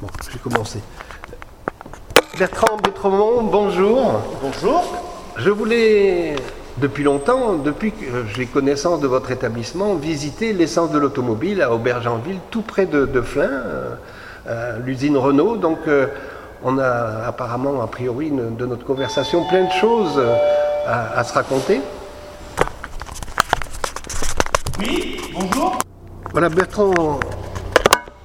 Bon, je vais commencer. Bertrand Bétremont, bonjour. Bonjour. Je voulais, depuis longtemps, depuis que j'ai connaissance de votre établissement, visiter l'essence de l'automobile à Aubergenville, tout près de, de Flins, euh, euh, l'usine Renault. Donc, euh, on a apparemment, a priori, une- de notre conversation, plein de choses euh, à, à se raconter. Oui, bonjour. Voilà, Bertrand,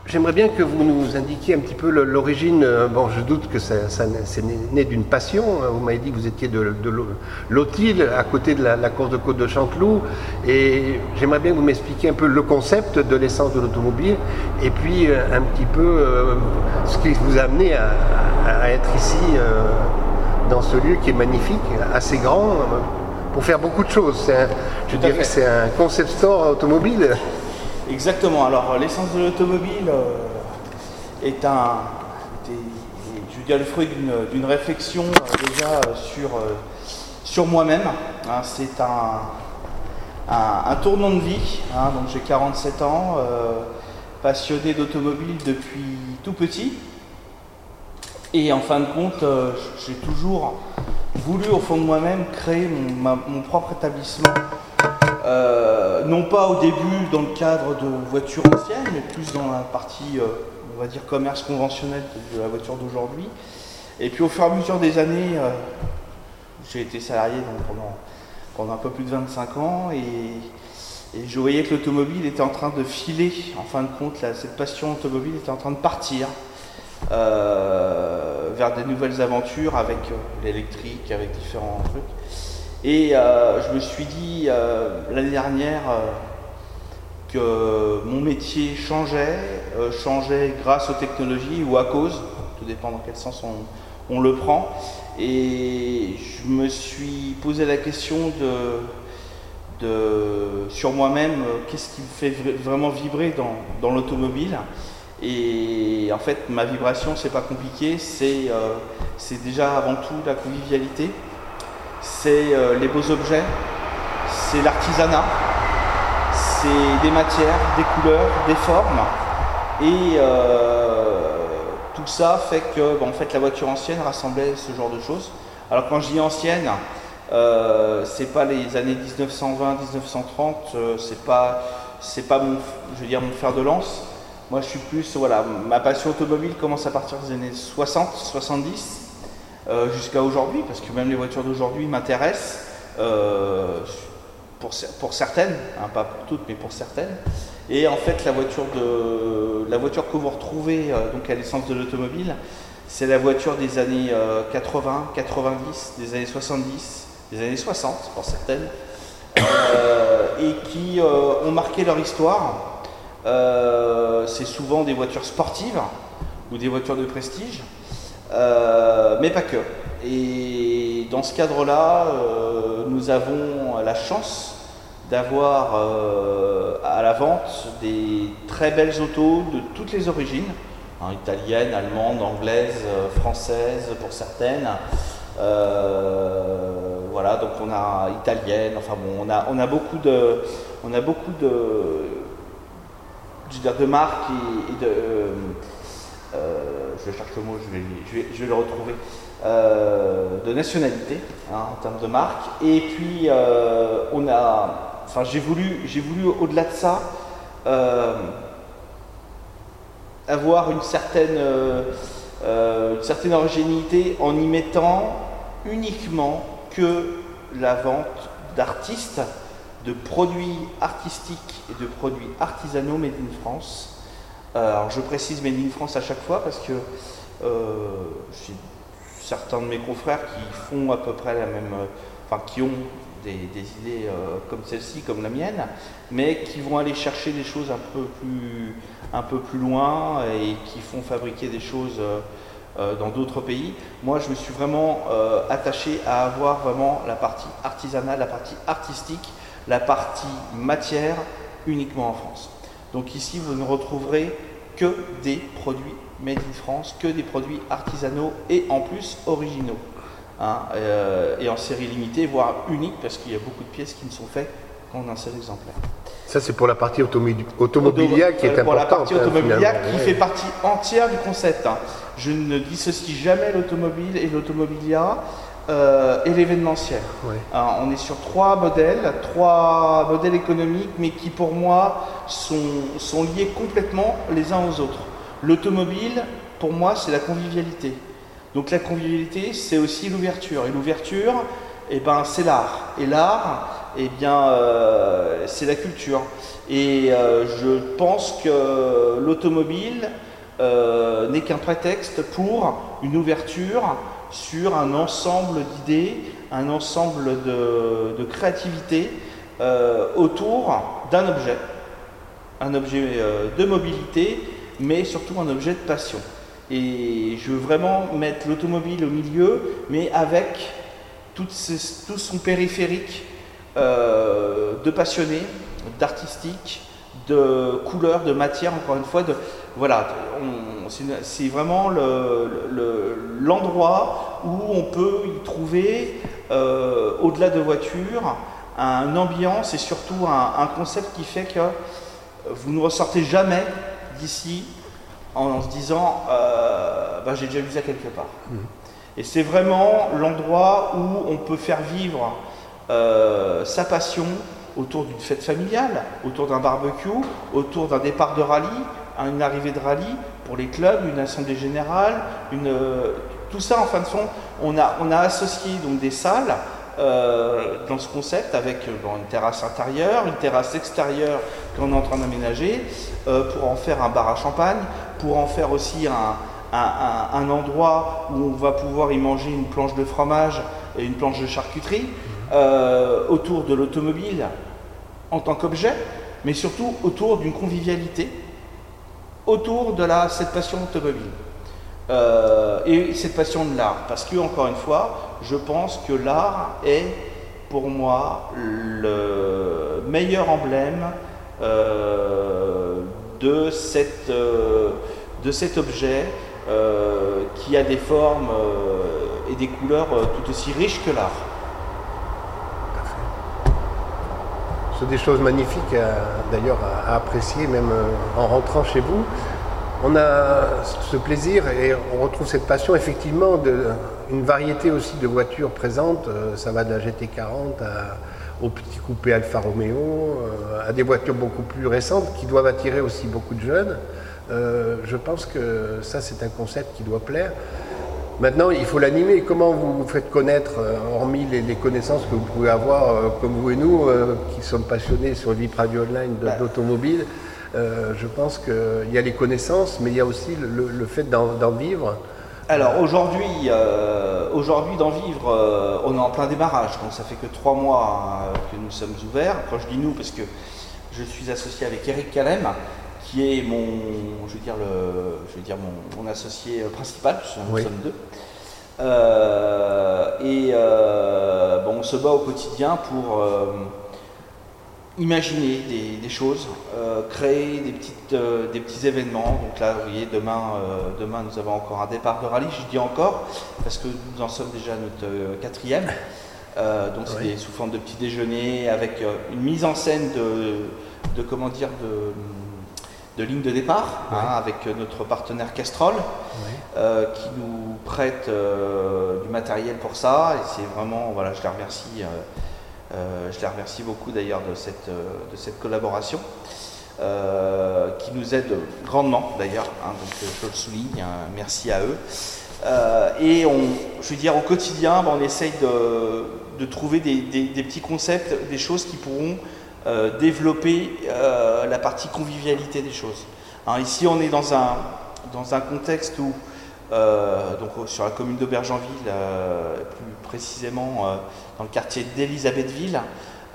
j'aimerais bien que vous nous indiquiez un petit peu l'origine. euh, Bon, je doute que ça, ça c'est né, d'une passion. hein. Vous m'avez dit que vous étiez de, de à côté de la, la course de côte de Chanteloup. Et j'aimerais bien que vous m'expliquiez un peu le concept de l'essence de l'automobile et puis euh, un petit peu euh, ce qui vous a amené à, être ici, dans ce lieu qui est magnifique, assez grand. pour faire beaucoup de choses. Un- je dirais que c'est un concept store automobile. Exactement. Alors, l'essence de l'automobile euh, est un, je veux dire, le fruit d'une réflexion euh, déjà euh, sur, euh, sur moi-même. hein. C'est un, un, tournant de vie. hein. Donc, j'ai 47 ans, euh, passionné d'automobile depuis tout petit. Et en fin de compte, euh, j'ai toujours voulu au fond de moi-même créer mon, propre établissement. Euh, non pas au début dans le cadre de voitures anciennes, mais plus dans la partie, euh, on va dire, commerce conventionnel de la voiture d'aujourd'hui. Et puis au fur et à mesure des années, euh, j'ai été salarié pendant, un peu plus de 25 ans et, je voyais que l'automobile était en train de filer. En fin de compte, cette passion automobile était en train de partir euh, vers des nouvelles aventures avec l'électrique, avec différents trucs. Et euh, je me suis dit euh, l'année dernière euh, que mon métier changeait, changeait grâce aux technologies ou à cause, tout dépend dans quel sens on, on le prend. Et je me suis posé la question de, sur moi-même, qu'est-ce qui me fait vra- vraiment vibrer dans, dans l'automobile? Et en fait, ma vibration, c'est pas compliqué, c'est déjà avant tout la convivialité c'est euh, les beaux objets, c'est l'artisanat, c'est des matières, des couleurs, des formes. Et euh, tout ça fait que bon, en fait, la voiture ancienne rassemblait ce genre de choses. Alors quand je dis ancienne, euh, c'est pas les années 1920-1930, euh, c'est pas, mon, fer de lance. Moi, je suis plus, voilà, ma passion automobile commence à partir des années 60-70 euh, jusqu'à aujourd'hui, parce que même les voitures d'aujourd'hui m'intéressent, euh, pour, cer- pour certaines, hein, pas pour toutes, mais pour certaines. Et en fait, la voiture, que vous retrouvez euh, donc à l'essence de l'automobile, c'est la voiture des années euh, 80, 90, des années 70, des années 60 pour certaines, et qui ont marqué leur histoire. C'est souvent des voitures sportives ou des voitures de prestige. Euh, mais pas que. Et dans ce cadre-là, euh, nous avons la chance d'avoir euh, à la vente des très belles autos de toutes les origines, hein, italiennes, allemandes, anglaises, françaises pour certaines. Voilà, donc on a italienne, enfin bon, on a, beaucoup de, on a beaucoup de, je de marques et, de, je cherche le mot, je vais, le retrouver, euh, de nationalité hein, en termes de marque. Et puis euh, on a, enfin j'ai voulu, j'ai voulu au-delà de ça euh, avoir une certaine, euh, euh, une certaine en y mettant uniquement que la vente d'artistes, de produits artistiques et de produits artisanaux made in France. Euh, alors je précise Made in France à chaque fois parce que euh, j'ai certains de mes confrères qui font à peu près la même, euh, enfin qui ont des, idées comme celle-ci, comme la mienne, mais qui vont aller chercher des choses un peu plus, loin et qui font fabriquer des choses dans d'autres pays. Moi, je me suis vraiment attaché à avoir vraiment la partie artisanale, la partie artistique, la partie matière uniquement en France. Donc ici, vous ne retrouverez que des produits made in France, que des produits artisanaux et en plus originaux. Hein, euh, et en série limitée, voire unique, parce qu'il y a beaucoup de pièces qui ne sont faites en un seul exemplaire. Ça, c'est pour la partie automobilière qui est importante. Pour la partie automobilière qui fait partie entière du concept. hein. Je ne dissocie jamais l'automobile et l'automobilia euh, et l'événementiel. Alors, on est sur trois modèles, trois modèles économiques, mais qui pour moi sont, sont liés complètement les uns aux autres. L'automobile, pour moi, c'est la convivialité. Donc la convivialité, c'est aussi l'ouverture. Et l'ouverture, eh ben, c'est l'art. Et l'art, eh bien, euh, c'est la culture. Et euh, je pense que l'automobile euh, n'est qu'un prétexte pour une ouverture sur un ensemble d'idées, un ensemble de, créativité euh, autour d'un objet, un objet euh, de mobilité, mais surtout un objet de passion. Et je veux vraiment mettre l'automobile au milieu, mais avec tout, son périphérique euh, de passionnés, d'artistique, de couleurs, de matière, encore une fois. De, voilà, c'est vraiment le- le- l'endroit où on peut y trouver, euh, au-delà de voitures, une ambiance et surtout un, un concept qui fait que vous ne ressortez jamais d'ici en, en se disant euh, bah, j'ai déjà vu ça quelque part. Et c'est vraiment l'endroit où on peut faire vivre euh, sa passion autour d'une fête familiale, autour d'un barbecue, autour d'un départ de rallye, à une arrivée de rallye pour les clubs, une assemblée générale, tout ça en fin de compte, on a, associé donc des salles euh, dans ce concept avec euh, une terrasse intérieure, une terrasse extérieure qu'on est en train d'aménager euh, pour en faire un bar à champagne, pour en faire aussi un, endroit où on va pouvoir y manger une planche de fromage et une planche de charcuterie autour de l'automobile en tant qu'objet, mais surtout autour d'une convivialité, autour de la, cette passion automobile. Euh, et cette passion de l'art. Parce que, encore une fois, je pense que l'art est, pour moi, le meilleur emblème euh, euh, de cet objet qui a des formes et des couleurs tout aussi riches que l'art. C'est des choses magnifiques euh, d'ailleurs à, apprécier même euh, en rentrant chez vous. On a ce plaisir et on retrouve cette passion effectivement de une variété aussi de voitures présentes. Euh, Ça va de la GT40 à- au petit coupé Alfa Romeo, à des voitures beaucoup plus récentes qui doivent attirer aussi beaucoup de jeunes. Je pense que ça c'est un concept qui doit plaire. Maintenant, il faut l'animer. Comment vous vous faites connaître, euh, hormis les, les connaissances que vous pouvez avoir, euh, comme vous et nous, euh, qui sommes passionnés sur VIP Radio Online de- Bah. d'automobile euh, Je pense qu'il y a les connaissances, mais il y a aussi le, le fait d'en vivre. Alors aujourd'hui, aujourd'hui d'en vivre, on est en plein démarrage, donc ça fait que trois mois que nous sommes ouverts. Quand je dis nous, parce que je suis associé avec Eric Calem, qui est mon, je veux dire le, je veux dire mon, mon associé principal, puisque nous Oui. sommes deux. Euh, et euh, bon, on se bat au quotidien pour euh, imaginer des, des choses, créer des, petites, des petits événements. Donc là, vous voyez, demain, demain, nous avons encore un départ de rallye. Je dis encore parce que nous en sommes déjà à notre quatrième. Donc c'est Oui. sous forme de petit déjeuner avec une mise en scène de, de comment dire de, de ligne de départ hein, avec notre partenaire Castrol euh, qui nous prête euh, du matériel pour ça. Et c'est vraiment voilà je les remercie euh, je les remercie beaucoup d'ailleurs de cette, de cette collaboration qui nous aide grandement d'ailleurs hein, donc je le souligne hein, merci à eux. Et on, je veux dire au quotidien ben, on essaye de, de trouver des, des- des petits concepts des choses qui pourront euh, développer euh, la partie convivialité des choses Hein, ici on est dans un, dans un contexte où euh, donc sur la commune d'Aubergenville, plus précisément dans le quartier d'Elisabethville.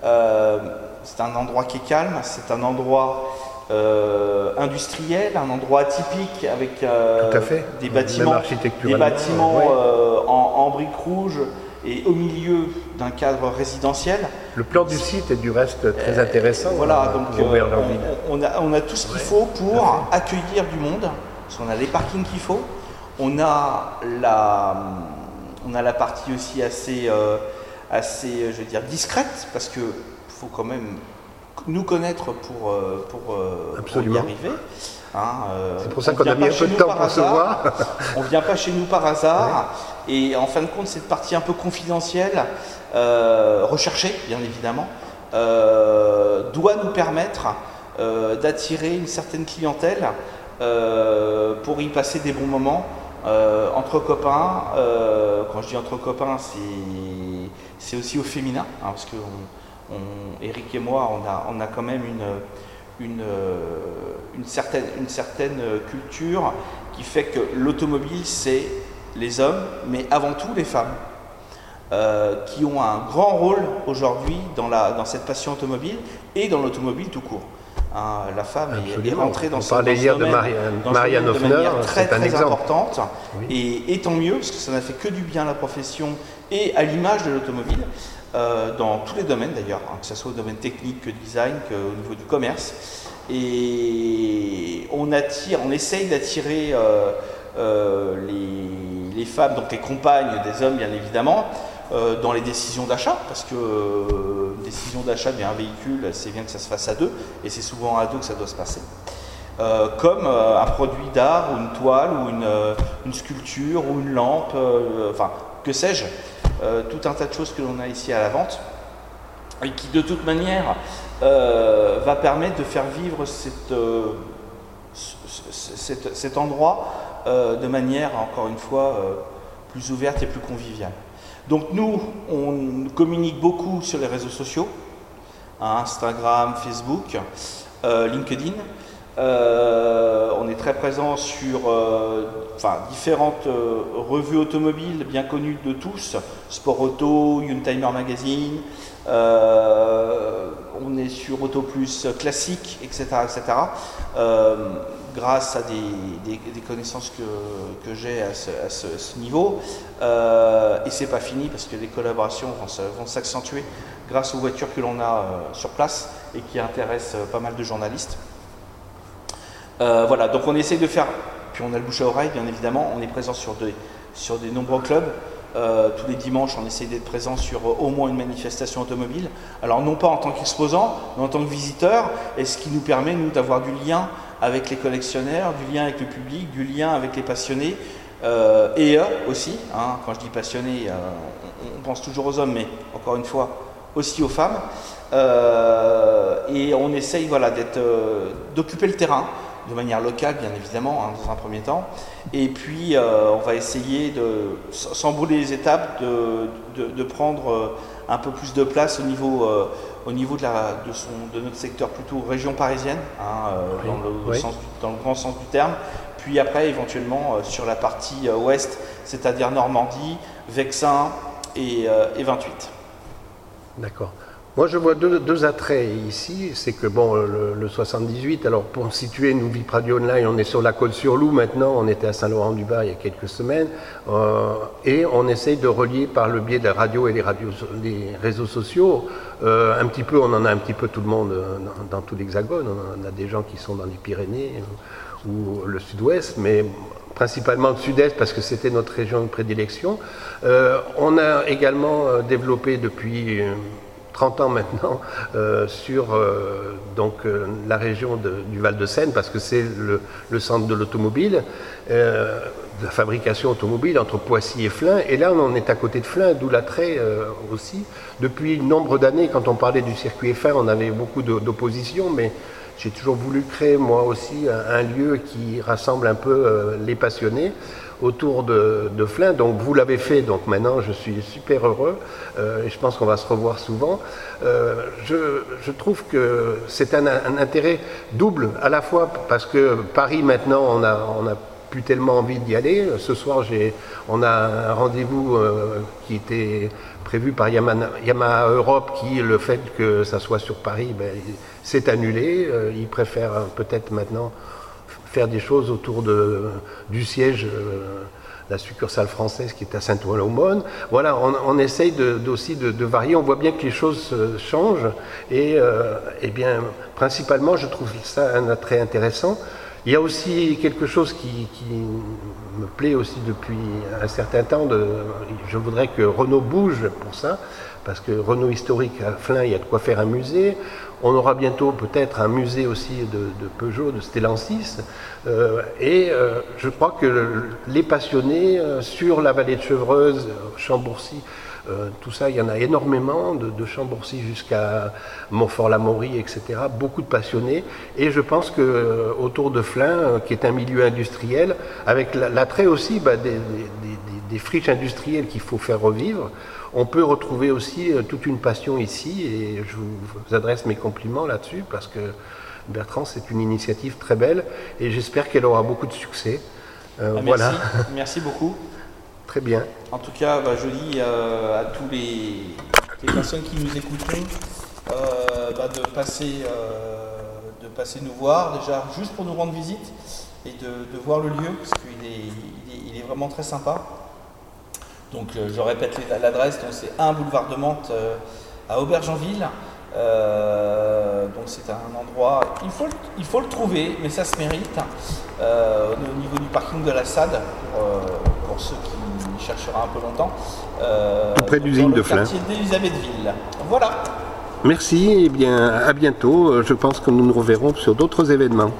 Euh, c'est un endroit qui est calme, c'est un endroit euh, industriel, un endroit atypique avec euh, Tout à fait. des bâtiments, des bâtiments oui. en, en briques rouges et au milieu d'un cadre résidentiel. Le plan du site est du reste très intéressant. Voilà, euh, donc pour euh, on, on a, on a tout ce qu'il faut pour accueillir du monde, parce qu'on a les parkings qu'il faut, on a la, on a la partie aussi assez, euh, assez, je veux dire, discrète, parce que faut quand même nous connaître pour, pour, pour y arriver. Hein, c'est pour ça qu'on a mis un peu de temps pour se voir. on ne vient pas chez nous par hasard. Et en fin de compte, cette partie un peu confidentielle, recherchée bien évidemment, doit nous permettre d'attirer une certaine clientèle pour y passer des bons moments euh, entre copains, euh, quand je dis entre copains, c'est aussi au féminin, hein, parce que Eric et moi, on a, on a quand même une, une, certaine, une certaine culture qui fait que l'automobile, c'est les hommes, mais avant tout les femmes, euh, qui ont un grand rôle aujourd'hui dans, dans cette passion automobile et dans l'automobile tout court. Hein, la femme est, rentrée dans, ce, domaine, de, Marianne, de manière très, très importante. Et, tant mieux, parce que ça n'a fait que du bien à la profession et à l'image de l'automobile, euh, dans tous les domaines d'ailleurs, hein, que ce soit au domaine technique, que design, qu'au niveau du commerce. Et on attire, on essaye d'attirer euh, les, les, femmes, donc les compagnes des hommes bien évidemment, euh, dans les décisions d'achat, parce que euh, décision d'achat d'un véhicule, c'est bien que ça se fasse à deux, et c'est souvent à deux que ça doit se passer. Euh, comme un produit d'art, ou une toile, ou une, une sculpture, ou une lampe, enfin, que sais-je, tout un tas de choses que l'on a ici à la vente, et qui de toute manière va permettre de faire vivre cet endroit de manière, encore une fois, plus ouverte et plus conviviale. Donc nous, on communique beaucoup sur les réseaux sociaux, hein, Instagram, Facebook, euh, LinkedIn. Euh, on est très présent sur euh, différentes revues automobiles bien connues de tous, Sport Auto, Youngtimer Magazine, on est sur Auto Plus classique, etc. etc grâce à des, connaissances que, j'ai à, ce, niveau. Euh, et c'est pas fini parce que les collaborations vont, s'accentuer grâce aux voitures que l'on a euh, sur place et qui intéressent euh, pas mal de journalistes. Euh, voilà, donc on essaye de faire, puis on a le bouche à oreille bien évidemment, on est présent sur, des nombreux clubs. tous les dimanches, on essaye d'être présent sur au moins une manifestation automobile. Alors non pas en tant qu'exposant, mais en tant que visiteur, et ce qui nous permet, nous, d'avoir du lien avec les collectionneurs, du lien avec le public, du lien avec les passionnés euh, et eux aussi. Hein. quand je dis passionnés, euh, on, pense toujours aux hommes, mais encore une fois, aussi aux femmes. Euh, et on essaye voilà, d'occuper le terrain de manière locale, bien évidemment, hein, dans un premier temps. Et puis, on va essayer, de, sans brûler les étapes, de, de prendre un peu plus de place au niveau au niveau de, la, de, son, de, notre secteur plutôt région parisienne, hein, euh, dans, le, sens, dans, le, grand sens du terme, puis après éventuellement euh, sur la partie euh, ouest, c'est-à-dire Normandie, Vexin et, et 28. D'accord. Moi, je vois deux, attraits ici. C'est que, bon, le, 78, alors pour situer, nous, Vip Radio Online, on est sur la Côte-sur-Loup maintenant. On était à Saint-Laurent-du-Bas il y a quelques semaines. Euh, et on essaye de relier par le biais de la radio et les, radios, réseaux sociaux. Euh, un petit peu, on en a un petit peu tout le monde euh, dans tout l'Hexagone. On a des gens qui sont dans les Pyrénées ou le Sud-Ouest, mais principalement le Sud-Est parce que c'était notre région de prédilection. on a également développé depuis 30 ans maintenant euh, sur euh, donc, euh, la région du Val-de-Seine, parce que c'est le, centre de l'automobile, de la fabrication automobile entre Poissy et Flins. Et là, on est à côté de Flins, d'où l'attrait aussi. Depuis nombre d'années, quand on parlait du circuit F1, on avait beaucoup d'opposition, mais j'ai toujours voulu créer moi aussi un, lieu qui rassemble un peu les passionnés autour de, de Flins. Donc vous l'avez fait, donc maintenant je suis super heureux euh, et je pense qu'on va se revoir souvent. Euh, je, trouve que c'est un, intérêt double, à la fois parce que Paris maintenant on a, on a plus tellement envie d'y aller. Ce soir, on a un rendez-vous euh, qui était prévu par Yamaha, Europe, qui, le fait que ça soit sur Paris, ben, c'est annulé. ils préfèrent peut-être maintenant faire des choses autour de, du siège, euh, la succursale française qui est à Saint-Ouen-l'Aumône. Voilà, on, essaye aussi de, varier. On voit bien que les choses changent et, euh, eh bien, principalement, je trouve ça un attrait intéressant. Il y a aussi quelque chose qui, me plaît aussi depuis un certain temps. Je voudrais que Renault bouge pour ça, parce que Renault historique à Flins, il y a de quoi faire un musée. On aura bientôt peut-être un musée aussi de, Peugeot, de Stellantis. Euh, et euh, je crois que les passionnés euh, sur la vallée de Chevreuse, Chambourcy, tout ça, il y en a énormément, de, de Chambourcy jusqu'à Montfort-la-Maurie, etc. Beaucoup de passionnés. Et je pense que autour de Flins, qui est un milieu industriel, avec l'attrait aussi bah, des friches industrielles qu'il faut faire revivre, on peut retrouver aussi euh, toute une passion ici et je vous adresse mes compliments là-dessus parce que Bertrand, c'est une initiative très belle et j'espère qu'elle aura beaucoup de succès. Euh, ah, voilà. Merci beaucoup. Très bien. En tout cas, bah, je dis euh, à tous les, personnes qui nous écouteront bah, de, passer, de passer nous voir, déjà juste pour nous rendre visite et de, voir le lieu, parce qu'il est vraiment très sympa. Donc euh, je répète l'adresse, c'est 1 boulevard de Mantes euh, à Aubergenville. Euh, donc c'est un endroit, il faut, il faut le trouver, mais ça se mérite, au niveau du parking de la SAD, pour, ceux qui chercheront un peu longtemps. Tout près de l'usine de Flins. d'Elisabethville. Voilà. Merci et bien à bientôt. Je pense que nous nous reverrons sur d'autres événements.